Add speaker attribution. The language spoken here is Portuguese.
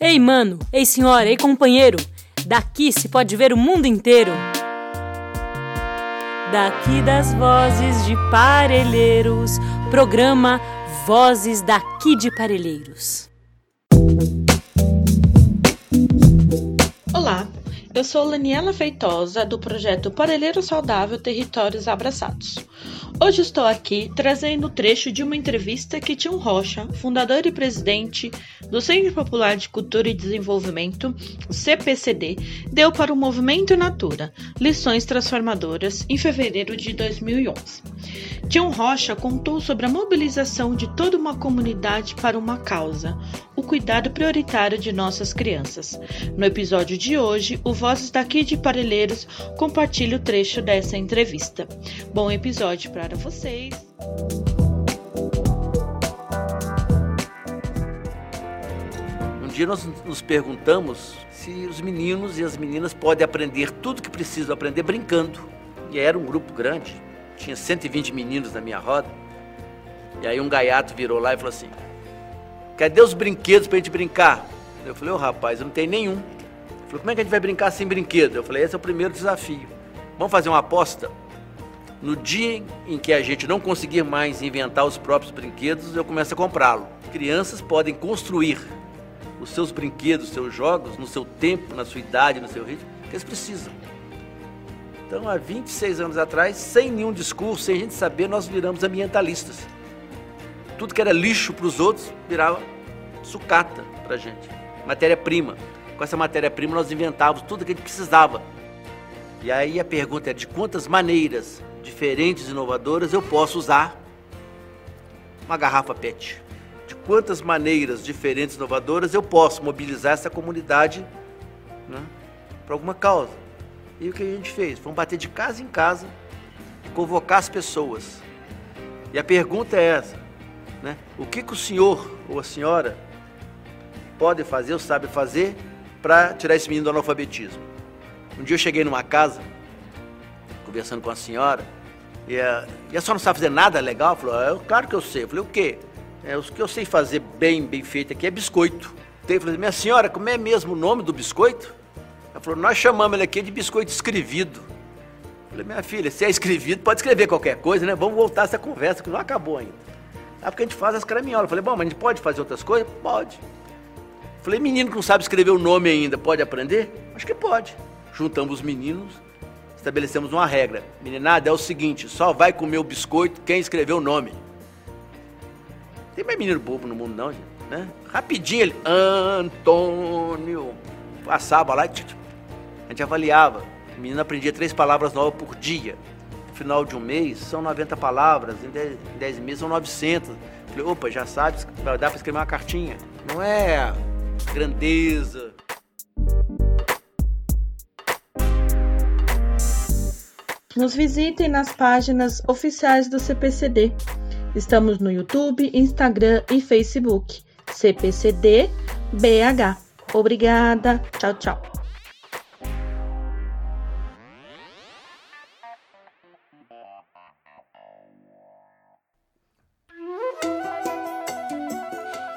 Speaker 1: Ei, mano, ei, senhora, ei, companheiro, daqui se pode ver o mundo inteiro. Daqui das vozes de Parelheiros, programa Vozes daqui de Parelheiros.
Speaker 2: Eu sou Laniela Feitosa do projeto Parelheiro Saudável Territórios Abraçados. Hoje estou aqui trazendo um trecho de uma entrevista que Tião Rocha, fundador e presidente do Centro Popular de Cultura e Desenvolvimento, CPCD, deu para o Movimento Natura, Lições Transformadoras, em fevereiro de 2011. Tião Rocha contou sobre a mobilização de toda uma comunidade para uma causa, o cuidado prioritário de nossas crianças. No episódio de hoje, o Daqui de Parelheiros compartilha o trecho dessa entrevista. Bom episódio para vocês!
Speaker 3: Um dia nós nos perguntamos se os meninos e as meninas podem aprender tudo que precisam aprender brincando. E era um grupo grande, tinha 120 meninos na minha roda. E aí um gaiato virou lá e falou assim: Cadê os brinquedos pra gente brincar? Eu falei, ô oh, rapaz, eu não tenho nenhum. Falou, como é que a gente vai brincar sem brinquedo? Eu falei, esse é o primeiro desafio. Vamos fazer uma aposta? No dia em que a gente não conseguir mais inventar os próprios brinquedos, eu começo a comprá-lo. Crianças podem construir os seus brinquedos, os seus jogos, no seu tempo, na sua idade, no seu ritmo, que eles precisam. Então, há 26 anos atrás, sem nenhum discurso, sem a gente saber, nós viramos ambientalistas. Tudo que era lixo para os outros virava sucata para a gente, matéria-prima. Com essa matéria-prima nós inventávamos tudo que a gente precisava. E aí a pergunta é de quantas maneiras diferentes e inovadoras eu posso usar uma garrafa PET? De quantas maneiras diferentes e inovadoras eu posso mobilizar essa comunidade né, para alguma causa? E o que a gente fez? Fomos bater de casa em casa, convocar as pessoas. E a pergunta é essa: né? O que, que o senhor ou a senhora pode fazer ou sabe fazer para tirar esse menino do analfabetismo? Um dia eu cheguei numa casa, conversando com a senhora, e a, e a senhora não sabe fazer nada legal? Falou, é, claro que eu sei. Eu falei, o quê? É, o que eu sei fazer bem, bem feito aqui é biscoito. Eu falei, minha senhora, como é mesmo o nome do biscoito? Ela falou, nós chamamos ele aqui de biscoito escrevido. Eu falei, minha filha, se é escrevido, pode escrever qualquer coisa, né? Vamos voltar essa conversa que não acabou ainda. É porque a gente faz as caraminholas. Eu falei, bom, mas a gente pode fazer outras coisas? Pode. Falei, menino que não sabe escrever o nome ainda, pode aprender? Acho que pode. Juntamos os meninos, estabelecemos uma regra. Meninada, é o seguinte, só vai comer o biscoito quem escreveu o nome. Tem mais menino bobo no mundo não, gente, né? Rapidinho ele, Antônio, passava lá, a gente avaliava. O menino aprendia três palavras novas por dia final de um mês são 90 palavras, em 10, em 10 meses são 900. Falei, opa, já sabe, dá para escrever uma cartinha. Não é grandeza.
Speaker 2: Nos visitem nas páginas oficiais do CPCD. Estamos no YouTube, Instagram e Facebook. CPCD BH. Obrigada. Tchau, tchau.